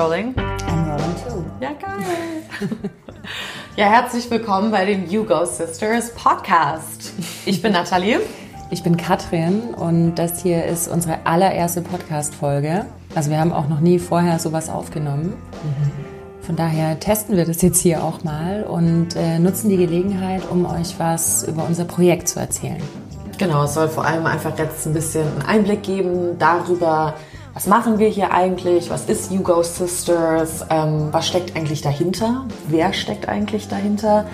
rolling. I'm rolling too. Ja, geil. ja, herzlich willkommen bei dem You Go Sisters Podcast. Ich bin Nathalie. Ich bin Katrin und das hier ist unsere allererste Podcast-Folge. Also wir haben auch noch nie vorher sowas aufgenommen. Von daher testen wir das jetzt hier auch mal und äh, nutzen die Gelegenheit, um euch was über unser Projekt zu erzählen. Genau, es soll vor allem einfach jetzt ein bisschen einen Einblick geben darüber, was machen wir hier eigentlich, was ist You Go Sisters, ähm, was steckt eigentlich dahinter, wer steckt eigentlich dahinter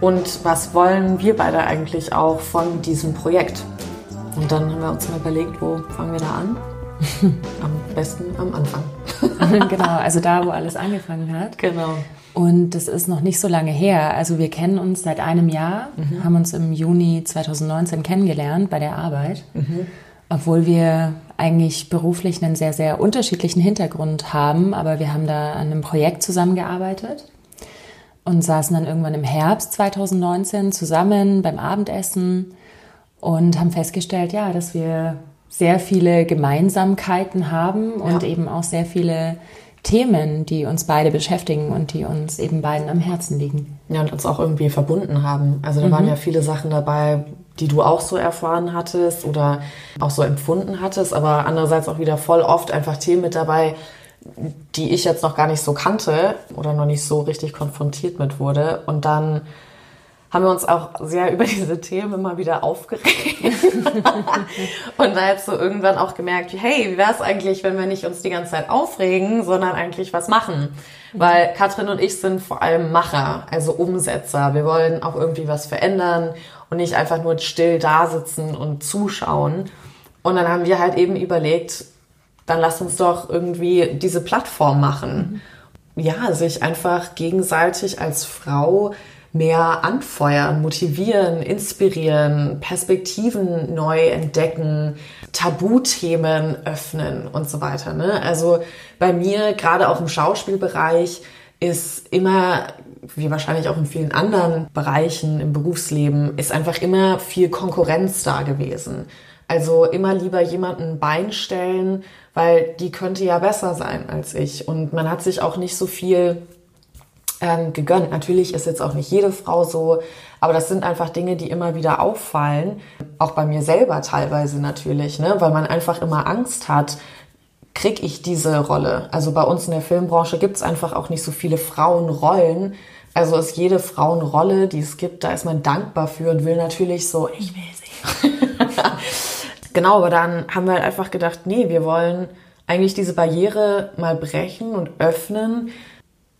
und was wollen wir beide eigentlich auch von diesem Projekt. Und dann haben wir uns mal überlegt, wo fangen wir da an? Am besten am Anfang. genau, also da, wo alles angefangen hat. Genau. Und das ist noch nicht so lange her. Also wir kennen uns seit einem Jahr, Mhm. haben uns im Juni 2019 kennengelernt bei der Arbeit. Mhm. Obwohl wir eigentlich beruflich einen sehr, sehr unterschiedlichen Hintergrund haben, aber wir haben da an einem Projekt zusammengearbeitet und saßen dann irgendwann im Herbst 2019 zusammen beim Abendessen und haben festgestellt, ja, dass wir sehr viele Gemeinsamkeiten haben und Ja. eben auch sehr viele Themen, die uns beide beschäftigen und die uns eben beiden am Herzen liegen. Ja, und uns auch irgendwie verbunden haben. Also da waren ja viele Sachen dabei, die du auch so erfahren hattest oder auch so empfunden hattest, aber andererseits auch wieder voll oft einfach Themen mit dabei, die ich jetzt noch gar nicht so kannte oder noch nicht so richtig konfrontiert mit wurde. Und dann haben wir uns auch sehr über diese Themen immer wieder aufgeregt. und da jetzt so irgendwann auch gemerkt, hey, wie wäre es eigentlich, wenn wir nicht uns die ganze Zeit aufregen, sondern eigentlich was machen? Weil Katrin und ich sind vor allem Macher, also Umsetzer. Wir wollen auch irgendwie was verändern und nicht einfach nur still da sitzen und zuschauen. Und dann haben wir halt eben überlegt, dann lass uns doch irgendwie diese Plattform machen. Ja, sich einfach gegenseitig als Frau mehr anfeuern, motivieren, inspirieren, Perspektiven neu entdecken, Tabuthemen öffnen und so weiter. Ne? Also bei mir, gerade auch im Schauspielbereich, ist immer, wie wahrscheinlich auch in vielen anderen Bereichen im Berufsleben, ist einfach immer viel Konkurrenz da gewesen. Also immer lieber jemanden ein Bein stellen, weil die könnte ja besser sein als ich. Und man hat sich auch nicht so viel ähm, gegönnt. Natürlich ist jetzt auch nicht jede Frau so, aber das sind einfach Dinge, die immer wieder auffallen. Auch bei mir selber teilweise natürlich, ne? weil man einfach immer Angst hat, krieg ich diese Rolle. Also bei uns in der Filmbranche gibt es einfach auch nicht so viele Frauenrollen. Also ist jede Frauenrolle, die es gibt, da ist man dankbar für und will natürlich so, ich will sie. genau, aber dann haben wir halt einfach gedacht, nee, wir wollen eigentlich diese Barriere mal brechen und öffnen,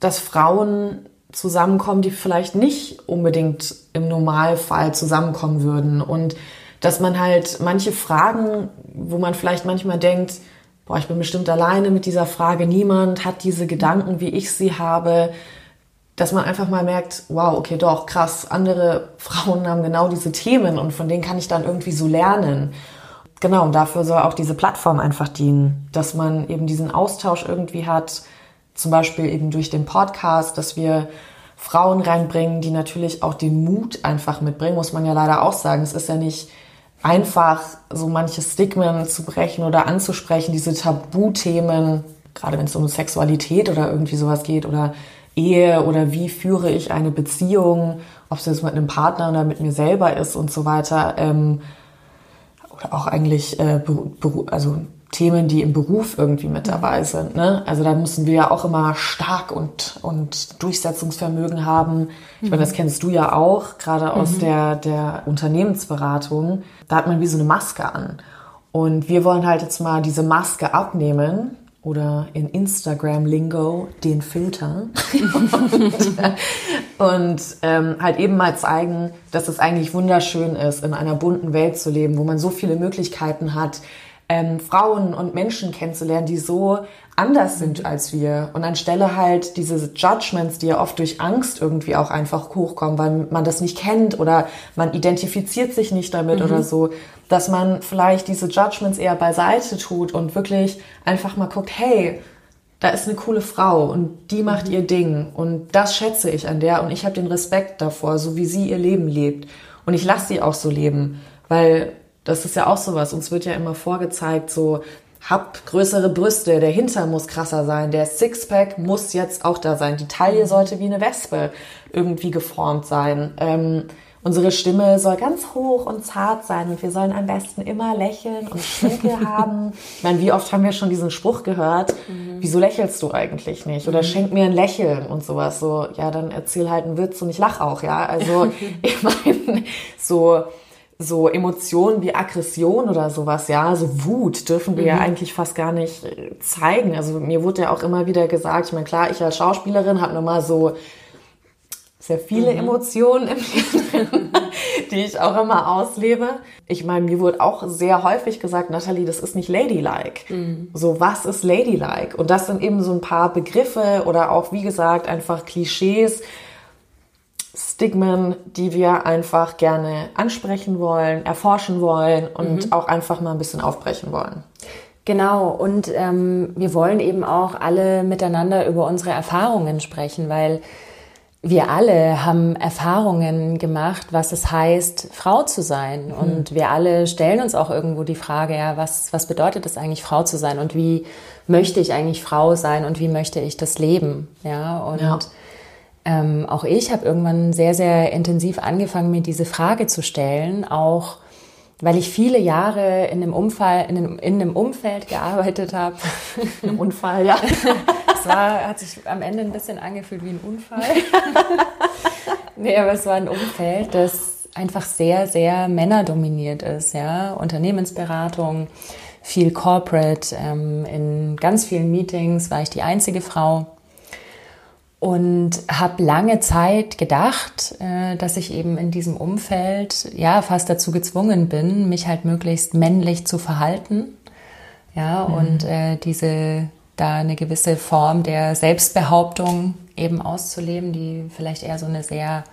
dass Frauen zusammenkommen, die vielleicht nicht unbedingt im Normalfall zusammenkommen würden und dass man halt manche Fragen, wo man vielleicht manchmal denkt, boah, ich bin bestimmt alleine mit dieser Frage, niemand hat diese Gedanken, wie ich sie habe, dass man einfach mal merkt, wow, okay, doch, krass, andere Frauen haben genau diese Themen und von denen kann ich dann irgendwie so lernen. Genau, und dafür soll auch diese Plattform einfach dienen, dass man eben diesen Austausch irgendwie hat, zum Beispiel eben durch den Podcast, dass wir Frauen reinbringen, die natürlich auch den Mut einfach mitbringen, muss man ja leider auch sagen. Es ist ja nicht einfach, so manche Stigmen zu brechen oder anzusprechen, diese Tabuthemen, gerade wenn es um Sexualität oder irgendwie sowas geht oder Ehe oder wie führe ich eine Beziehung, ob es jetzt mit einem Partner oder mit mir selber ist und so weiter. Ähm, oder auch eigentlich äh, also Themen, die im Beruf irgendwie mit dabei sind. Ne? Also da müssen wir ja auch immer stark und, und Durchsetzungsvermögen haben. Ich meine, das kennst du ja auch, gerade aus der, der Unternehmensberatung. Da hat man wie so eine Maske an. Und wir wollen halt jetzt mal diese Maske abnehmen oder in Instagram-Lingo den Filter und, und ähm, halt eben mal zeigen, dass es eigentlich wunderschön ist, in einer bunten Welt zu leben, wo man so viele Möglichkeiten hat, ähm, Frauen und Menschen kennenzulernen, die so anders sind als wir. Und anstelle halt diese Judgments, die ja oft durch Angst irgendwie auch einfach hochkommen, weil man das nicht kennt oder man identifiziert sich nicht damit oder so, dass man vielleicht diese Judgments eher beiseite tut und wirklich einfach mal guckt, hey, da ist eine coole Frau und die macht ihr Ding. Und das schätze ich an der und ich habe den Respekt davor, so wie sie ihr Leben lebt. Und ich lasse sie auch so leben, weil das ist ja auch sowas, uns wird ja immer vorgezeigt, so hab größere Brüste, der Hinter muss krasser sein, der Sixpack muss jetzt auch da sein, die Taille sollte wie eine Wespe irgendwie geformt sein. Ähm, unsere Stimme soll ganz hoch und zart sein und wir sollen am besten immer lächeln und Schminke haben. Ich meine, wie oft haben wir schon diesen Spruch gehört, mhm. wieso lächelst du eigentlich nicht? Oder mhm. schenk mir ein Lächeln und sowas. So, ja, dann erzähl halt einen Witz und ich lach auch, ja. Also, ich meine, so so Emotionen wie Aggression oder sowas, ja, so Wut dürfen wir mhm. ja eigentlich fast gar nicht äh, zeigen. Also mir wurde ja auch immer wieder gesagt, ich meine, klar, ich als Schauspielerin habe nochmal so sehr viele mhm. Emotionen im Leben die ich auch immer auslebe. Ich meine, mir wurde auch sehr häufig gesagt, Nathalie, das ist nicht ladylike. Mhm. So, was ist ladylike? Und das sind eben so ein paar Begriffe oder auch, wie gesagt, einfach Klischees, Stigmen, die wir einfach gerne ansprechen wollen, erforschen wollen und mhm. auch einfach mal ein bisschen aufbrechen wollen. Genau, und ähm, wir wollen eben auch alle miteinander über unsere Erfahrungen sprechen, weil wir alle haben Erfahrungen gemacht, was es heißt, Frau zu sein. Mhm. Und wir alle stellen uns auch irgendwo die Frage, ja, was, was bedeutet es eigentlich, Frau zu sein? Und wie möchte ich eigentlich Frau sein? Und wie möchte ich das leben? Ja, und ja. Ähm, auch ich habe irgendwann sehr, sehr intensiv angefangen, mir diese Frage zu stellen, auch weil ich viele Jahre in einem, Umfall, in einem, in einem Umfeld gearbeitet habe. Ein Unfall, ja. Es war, hat sich am Ende ein bisschen angefühlt wie ein Unfall. nee, aber es war ein Umfeld, das einfach sehr, sehr männerdominiert ist. Ja? Unternehmensberatung, viel Corporate. Ähm, in ganz vielen Meetings war ich die einzige Frau und habe lange Zeit gedacht, äh, dass ich eben in diesem Umfeld ja fast dazu gezwungen bin, mich halt möglichst männlich zu verhalten. Ja, mhm. und äh, diese da eine gewisse Form der Selbstbehauptung eben auszuleben, die vielleicht eher so eine sehr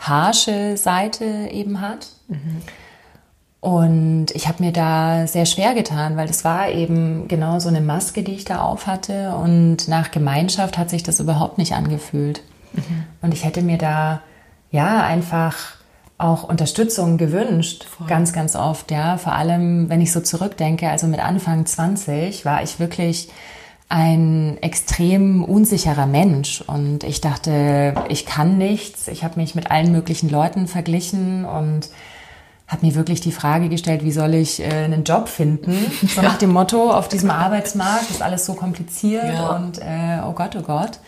harsche Seite eben hat. Mhm. Und ich habe mir da sehr schwer getan, weil das war eben genau so eine Maske, die ich da auf hatte. Und nach Gemeinschaft hat sich das überhaupt nicht angefühlt. Mhm. Und ich hätte mir da ja einfach auch Unterstützung gewünscht, Voll. ganz, ganz oft, ja. Vor allem, wenn ich so zurückdenke, also mit Anfang 20 war ich wirklich ein extrem unsicherer Mensch und ich dachte, ich kann nichts. Ich habe mich mit allen möglichen Leuten verglichen und habe mir wirklich die Frage gestellt, wie soll ich äh, einen Job finden? So ja. nach dem Motto, auf diesem Arbeitsmarkt ist alles so kompliziert ja. und äh, oh Gott, oh Gott.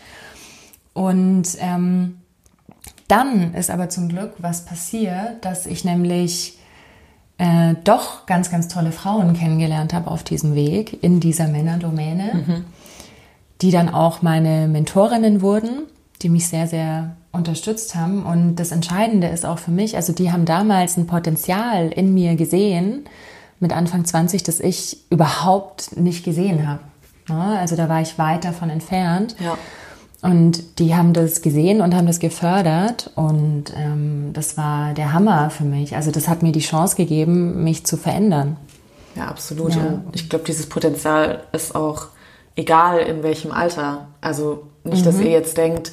Und ähm, dann ist aber zum Glück was passiert, dass ich nämlich äh, doch ganz, ganz tolle Frauen kennengelernt habe auf diesem Weg in dieser Männerdomäne, mhm. die dann auch meine Mentorinnen wurden, die mich sehr, sehr unterstützt haben. Und das Entscheidende ist auch für mich, also die haben damals ein Potenzial in mir gesehen, mit Anfang 20, das ich überhaupt nicht gesehen habe. Also da war ich weit davon entfernt. Ja. Und die haben das gesehen und haben das gefördert und ähm, das war der Hammer für mich. Also das hat mir die Chance gegeben, mich zu verändern. Ja, absolut. Ja. Ich glaube, dieses Potenzial ist auch egal in welchem Alter. Also nicht, mhm. dass ihr jetzt denkt,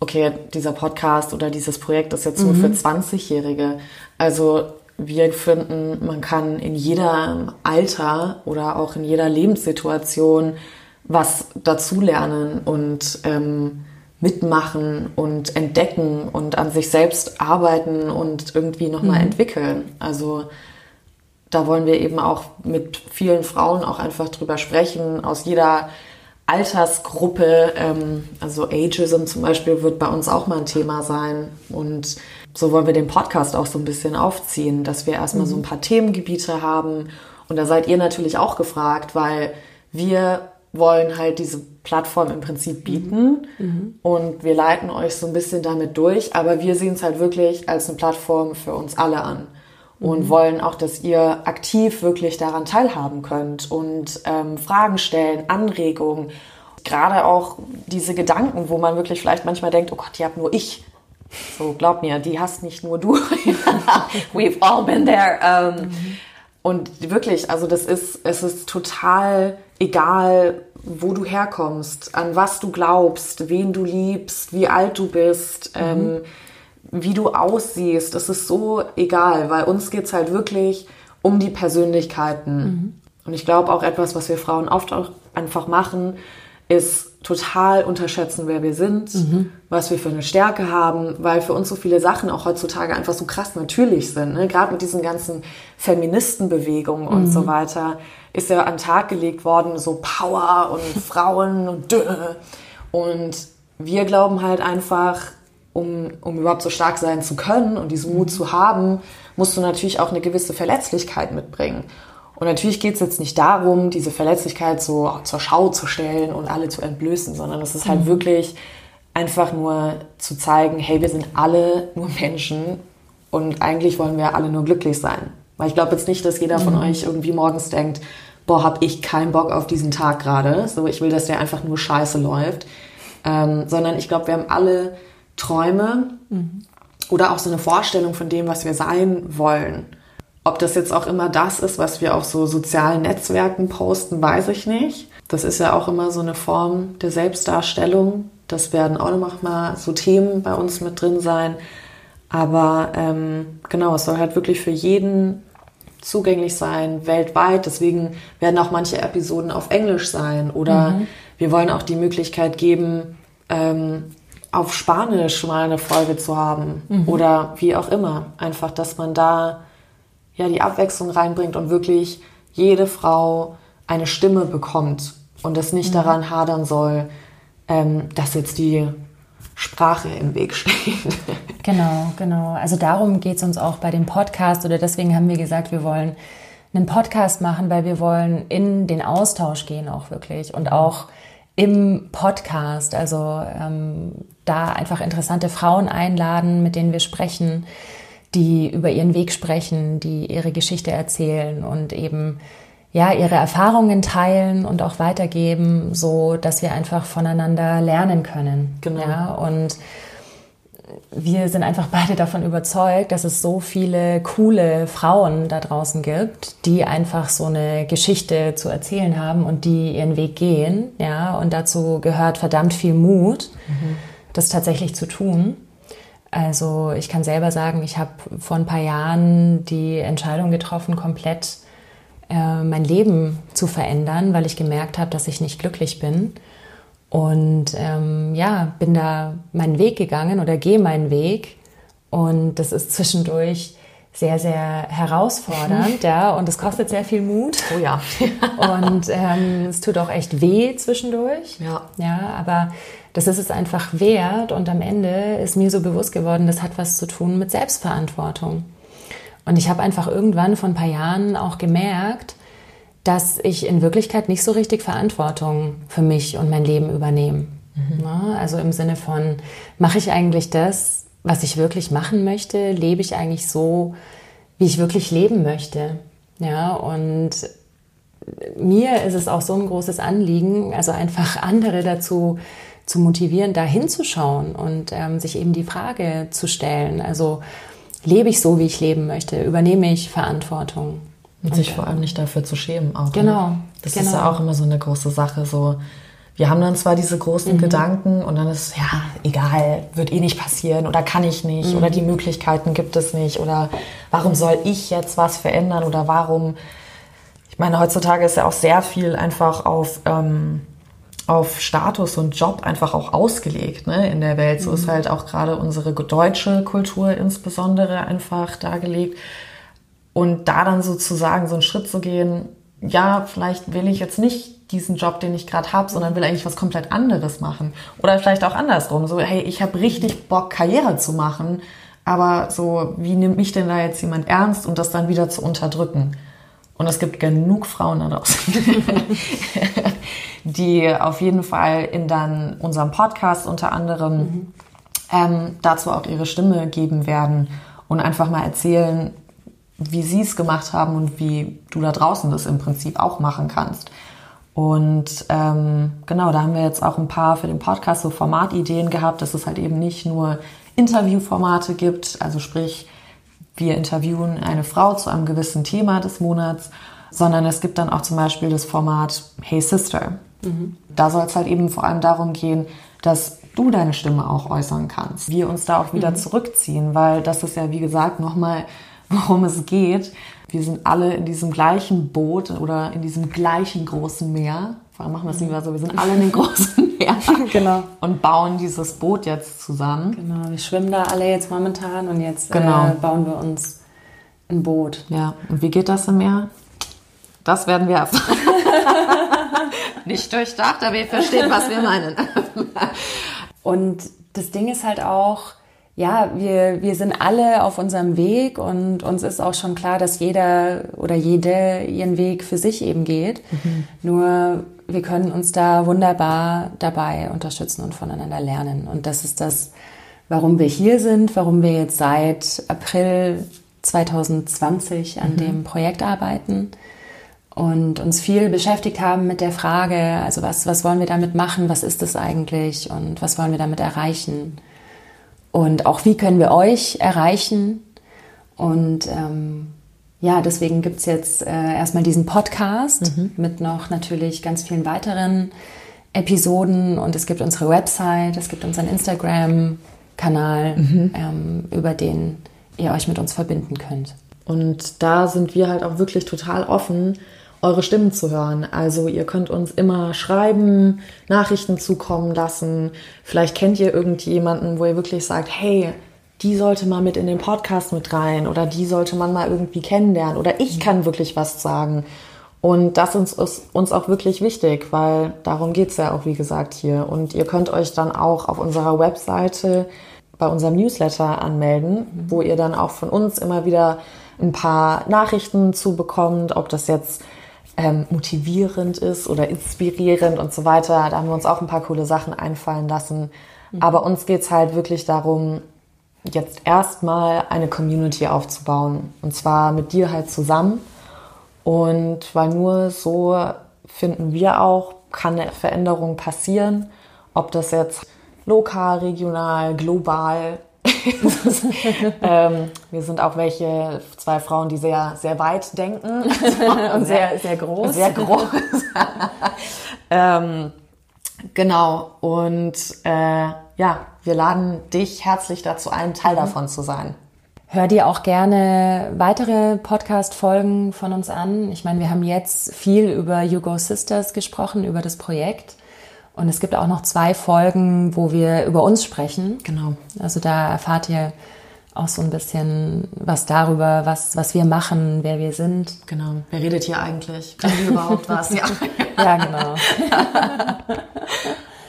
okay, dieser Podcast oder dieses Projekt ist jetzt nur mhm. für 20-Jährige. Also wir finden, man kann in jedem Alter oder auch in jeder Lebenssituation was dazulernen und ähm, mitmachen und entdecken und an sich selbst arbeiten und irgendwie nochmal mhm. entwickeln. Also da wollen wir eben auch mit vielen Frauen auch einfach drüber sprechen, aus jeder Altersgruppe, ähm, also Ageism zum Beispiel, wird bei uns auch mal ein Thema sein. Und so wollen wir den Podcast auch so ein bisschen aufziehen, dass wir erstmal mhm. so ein paar Themengebiete haben. Und da seid ihr natürlich auch gefragt, weil wir wollen halt diese Plattform im Prinzip bieten mhm. mhm. und wir leiten euch so ein bisschen damit durch, aber wir sehen es halt wirklich als eine Plattform für uns alle an und mhm. wollen auch, dass ihr aktiv wirklich daran teilhaben könnt und ähm, Fragen stellen, Anregungen. Gerade auch diese Gedanken, wo man wirklich vielleicht manchmal denkt, oh Gott, die hab nur ich. So, glaub mir, die hast nicht nur du. We've all been there. Ähm, mhm. Und wirklich, also das ist, es ist total egal, wo du herkommst, an was du glaubst, wen du liebst, wie alt du bist. Mhm. Ähm, wie du aussiehst, das ist so egal, weil uns geht es halt wirklich um die Persönlichkeiten. Mhm. Und ich glaube auch etwas, was wir Frauen oft auch einfach machen, ist total unterschätzen, wer wir sind, mhm. was wir für eine Stärke haben, weil für uns so viele Sachen auch heutzutage einfach so krass natürlich sind. Ne? Gerade mit diesen ganzen Feministenbewegungen mhm. und so weiter ist ja an den Tag gelegt worden, so Power und Frauen und Dö. Und wir glauben halt einfach, um, um überhaupt so stark sein zu können und diesen Mut zu haben, musst du natürlich auch eine gewisse Verletzlichkeit mitbringen. Und natürlich geht es jetzt nicht darum, diese Verletzlichkeit so zur Schau zu stellen und alle zu entblößen, sondern es ist halt mhm. wirklich einfach nur zu zeigen, hey, wir sind alle nur Menschen und eigentlich wollen wir alle nur glücklich sein. Weil ich glaube jetzt nicht, dass jeder von mhm. euch irgendwie morgens denkt, boah, hab ich keinen Bock auf diesen Tag gerade. So, ich will, dass der einfach nur scheiße läuft. Ähm, sondern ich glaube, wir haben alle Träume mhm. oder auch so eine Vorstellung von dem, was wir sein wollen. Ob das jetzt auch immer das ist, was wir auf so sozialen Netzwerken posten, weiß ich nicht. Das ist ja auch immer so eine Form der Selbstdarstellung. Das werden auch noch mal so Themen bei uns mit drin sein. Aber ähm, genau, es soll halt wirklich für jeden zugänglich sein, weltweit. Deswegen werden auch manche Episoden auf Englisch sein. Oder mhm. wir wollen auch die Möglichkeit geben, ähm, auf Spanisch mal eine Folge zu haben. Mhm. Oder wie auch immer. Einfach, dass man da ja die Abwechslung reinbringt und wirklich jede Frau eine Stimme bekommt und es nicht mhm. daran hadern soll, ähm, dass jetzt die Sprache im Weg steht. Genau, genau. Also darum geht es uns auch bei dem Podcast oder deswegen haben wir gesagt, wir wollen einen Podcast machen, weil wir wollen in den Austausch gehen auch wirklich und auch im Podcast, also ähm, da einfach interessante Frauen einladen, mit denen wir sprechen, die über ihren Weg sprechen, die ihre Geschichte erzählen und eben ja ihre Erfahrungen teilen und auch weitergeben, so dass wir einfach voneinander lernen können. Genau. Ja, und wir sind einfach beide davon überzeugt, dass es so viele coole Frauen da draußen gibt, die einfach so eine Geschichte zu erzählen haben und die ihren Weg gehen. Ja, und dazu gehört verdammt viel Mut, mhm. das tatsächlich zu tun. Also ich kann selber sagen, ich habe vor ein paar Jahren die Entscheidung getroffen, komplett äh, mein Leben zu verändern, weil ich gemerkt habe, dass ich nicht glücklich bin. Und ähm, ja, bin da meinen Weg gegangen oder gehe meinen Weg. Und das ist zwischendurch sehr, sehr herausfordernd, ja, und es kostet sehr viel Mut. Oh ja. und ähm, es tut auch echt weh zwischendurch. Ja. Ja, aber das ist es einfach wert und am Ende ist mir so bewusst geworden, das hat was zu tun mit Selbstverantwortung. Und ich habe einfach irgendwann vor ein paar Jahren auch gemerkt, dass ich in Wirklichkeit nicht so richtig Verantwortung für mich und mein Leben übernehme. Mhm. Also im Sinne von, mache ich eigentlich das, was ich wirklich machen möchte? Lebe ich eigentlich so, wie ich wirklich leben möchte? Ja, und mir ist es auch so ein großes Anliegen, also einfach andere dazu zu motivieren, da hinzuschauen und ähm, sich eben die Frage zu stellen. Also lebe ich so, wie ich leben möchte? Übernehme ich Verantwortung? Und, und sich vor allem nicht dafür zu schämen auch. Ne? Genau. Ne? Das genau. ist ja auch immer so eine große Sache. So, wir haben dann zwar diese großen mhm. Gedanken und dann ist, ja, egal, wird eh nicht passieren oder kann ich nicht mhm. oder die Möglichkeiten gibt es nicht oder warum soll ich jetzt was verändern oder warum, ich meine, heutzutage ist ja auch sehr viel einfach auf, ähm, auf Status und Job einfach auch ausgelegt ne, in der Welt. So mhm. ist halt auch gerade unsere deutsche Kultur insbesondere einfach dargelegt. Und da dann sozusagen so einen Schritt zu gehen, ja, vielleicht will ich jetzt nicht diesen Job, den ich gerade habe, sondern will eigentlich was komplett anderes machen. Oder vielleicht auch andersrum. So, hey, ich habe richtig Bock, Karriere zu machen, aber so, wie nimmt mich denn da jetzt jemand ernst und das dann wieder zu unterdrücken? Und es gibt genug Frauen da draußen, die auf jeden Fall in dann unserem Podcast unter anderem mhm. ähm, dazu auch ihre Stimme geben werden und einfach mal erzählen, wie sie es gemacht haben und wie du da draußen das im Prinzip auch machen kannst. Und ähm, genau, da haben wir jetzt auch ein paar für den Podcast so Formatideen gehabt, dass es halt eben nicht nur Interviewformate gibt, also sprich, wir interviewen eine Frau zu einem gewissen Thema des Monats, sondern es gibt dann auch zum Beispiel das Format Hey Sister. Mhm. Da soll es halt eben vor allem darum gehen, dass du deine Stimme auch äußern kannst. Wir uns da auch wieder mhm. zurückziehen, weil das ist ja, wie gesagt, nochmal worum es geht. Wir sind alle in diesem gleichen Boot oder in diesem gleichen großen Meer. Warum machen wir es lieber so? Wir sind alle in dem großen Meer Genau. und bauen dieses Boot jetzt zusammen. Genau, wir schwimmen da alle jetzt momentan und jetzt Genau. äh, bauen wir uns ein Boot. Ja, und wie geht das im Meer? Das werden wir erfahren. Nicht durchdacht, aber ihr versteht, was wir meinen. Und das Ding ist halt auch, ja, wir, wir sind alle auf unserem Weg und uns ist auch schon klar, dass jeder oder jede ihren Weg für sich eben geht. Nur wir können uns da wunderbar dabei unterstützen und voneinander lernen. Und das ist das, warum wir hier sind, warum wir jetzt seit April 2020 an dem Projekt arbeiten und uns viel beschäftigt haben mit der Frage, also was, was wollen wir damit machen, was ist es eigentlich und was wollen wir damit erreichen und auch wie können wir euch erreichen? Und ähm, ja, deswegen gibt's jetzt äh, erstmal diesen Podcast mit noch natürlich ganz vielen weiteren Episoden. Und es gibt unsere Website, es gibt unseren Instagram-Kanal, ähm, über den ihr euch mit uns verbinden könnt. Und da sind wir halt auch wirklich total offen, eure Stimmen zu hören. Also ihr könnt uns immer schreiben, Nachrichten zukommen lassen. Vielleicht kennt ihr irgendjemanden, wo ihr wirklich sagt, hey, die sollte mal mit in den Podcast mit rein oder die sollte man mal irgendwie kennenlernen oder ich kann wirklich was sagen. Und das ist uns, auch wirklich wichtig, weil darum geht's ja auch, wie gesagt, hier. Und ihr könnt euch dann auch auf unserer Webseite bei unserem Newsletter anmelden, wo ihr dann auch von uns immer wieder ein paar Nachrichten zu bekommt, ob das jetzt ähm, motivierend ist oder inspirierend und so weiter. Da haben wir uns auch ein paar coole Sachen einfallen lassen. Aber uns geht's halt wirklich darum, jetzt erstmal eine Community aufzubauen. Und zwar mit dir halt zusammen. Und weil nur so finden wir auch, kann eine Veränderung passieren. Ob das jetzt lokal, regional, global. ähm, wir sind auch welche, zwei Frauen, die sehr, sehr weit denken. Und sehr, sehr groß. Sehr groß. ähm, genau. Und äh, ja, wir laden dich herzlich dazu ein, Teil davon zu sein. Hör dir auch gerne weitere Podcast-Folgen von uns an. Ich meine, wir haben jetzt viel über You Go Sisters gesprochen, über das Projekt. Und es gibt auch noch zwei Folgen, wo wir über uns sprechen. Genau. Also da erfahrt ihr auch so ein bisschen was darüber, was, was wir machen, wer wir sind. Genau. Wer redet hier eigentlich? Können wir überhaupt was? Ja. Ja, genau.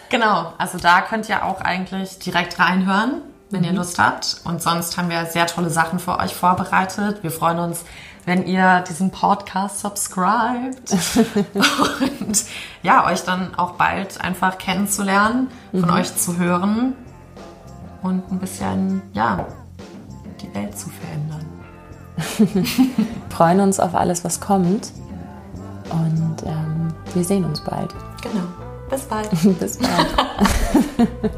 Genau, also da könnt ihr auch eigentlich direkt reinhören, wenn ihr Lust habt. Und sonst haben wir sehr tolle Sachen für euch vorbereitet. Wir freuen uns, wenn ihr diesen Podcast subscribt und ja, euch dann auch bald einfach kennenzulernen, von euch zu hören und ein bisschen, ja, die Welt zu verändern. Freuen uns auf alles, was kommt. Und ähm, wir sehen uns bald. Genau. Bis bald. Bis bald.